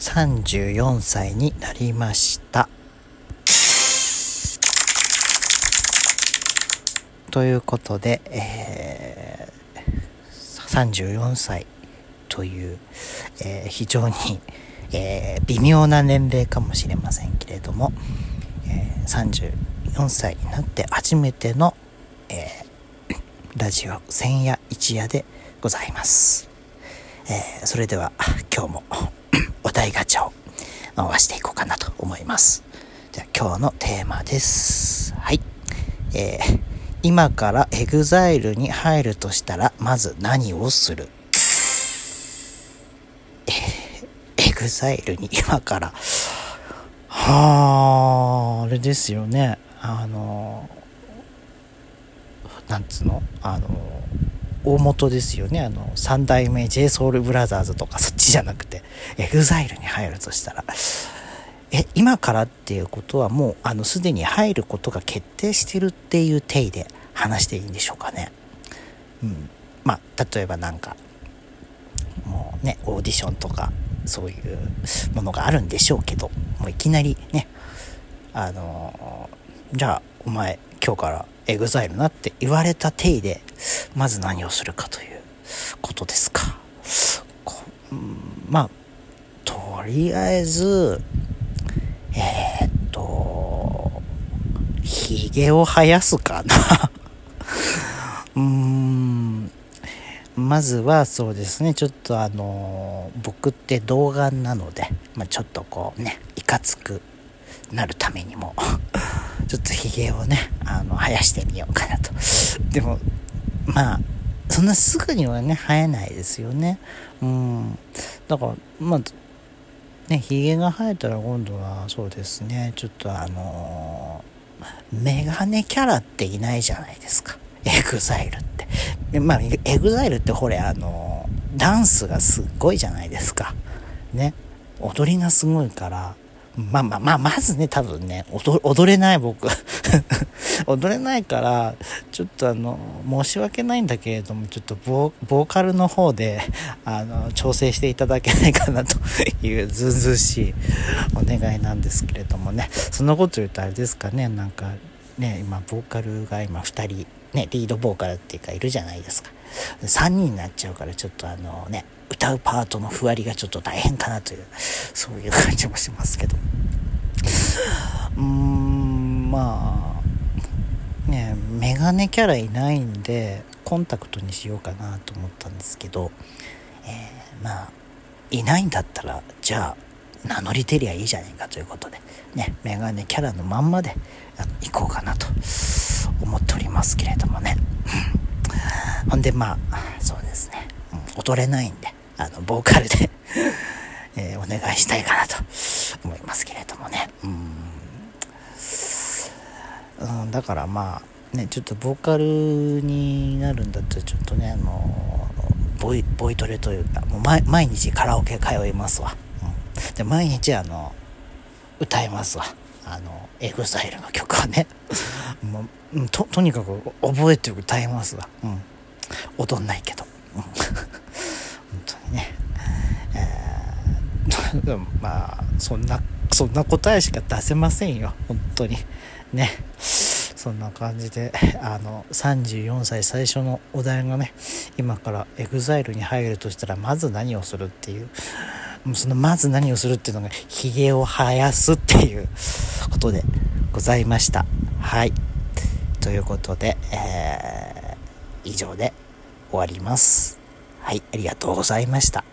34歳になりましたということで、えー、34歳という、えー、非常に、えー、微妙な年齢かもしれませんけれども、えー、34歳になって初めての、えー、ラジオ千夜一夜でございます。えー、それでは今日もお題ガチャを回していこうかなと思います。じゃあ今日のテーマです。はい。えー、今から EXILE に入るとしたらまず何をする？え EXILE に今からはああれですよねあのなんつうの？あの大元ですよね。あの三代目 JSOULBROTHERS とかそっちじゃなくて EXILE に入るとしたら。え今からっていうことはもうあのすでに入ることが決定してるっていう体で話していいんでしょうかね。うん。まあ例えばなんかもうねオーディションとかそういうものがあるんでしょうけどもういきなりねあのじゃあお前今日から EXILE なって言われた体でまず何をするかということですか。まあとりあえずえー、っとひげを生やすかな。うーん。まずはそうですね。ちょっとあの僕って童顔なので、まあ、ちょっとこうねいかつくなるためにも ちょっとひげをねあの生やしてみようかなと。でも まあそんなすぐにはね生えないですよねうんだからまあねひげが生えたら今度はそうですねちょっとあのメガネキャラっていないじゃないですか EXILE って。でまあ、 EXILE ってほれ、あの、ダンスがすっごいじゃないですか。ね。踊りがすごいから、まあまあまあ、まずね、多分ね、踊れない僕。踊れないから、ちょっとあの、申し訳ないんだけれども、ちょっとボーカルの方で、あの、調整していただけないかなと いうずうずうしいお願いなんですけれどもね。そんなこと言うとあれですかね、なんか、ね、今、ボーカルが今2人、ね、リードボーカルっていうかいるじゃないですか。3人になっちゃうからちょっとあのね、歌うパートのふわりがちょっと大変かなという、そういう感じもしますけど。うーん、まあ、メガネキャラいないんで、コンタクトにしようかなと思ったんですけど、えー、まあ、いないんだったら、じゃあ、名乗り出りゃいいじゃねえかということで、ね、メガネキャラのまんまで行こうかなと思っておりますけれどもね。ほんで、まあ、そうですね、うん踊れないんで、あの、ボーカルでえー、お願いしたいかなと思いますけれどもね。うん、だからまあ、ね、ちょっとボーカルになるんだったら、ちょっとね、あのボイ、ボイトレというか、もう毎日カラオケ通いますわ。うん。で、毎日あの、歌いますわ。あの、 EXILE の曲はね。もうと、とにかく覚えて歌いますわ。うん。踊んないけど。うん。本当にね。えー、まあ、そんな、そんな答えしか出せませんよ。本当に。ね。そんな感じで、あの、34歳最初のお題がね、今から EXILE に入るとしたら、まず何をするっていう、そのまず何をするっていうのが、髭を生やすっていうことでございました。はい。ということで、えー、以上で終わります。はい、ありがとうございました。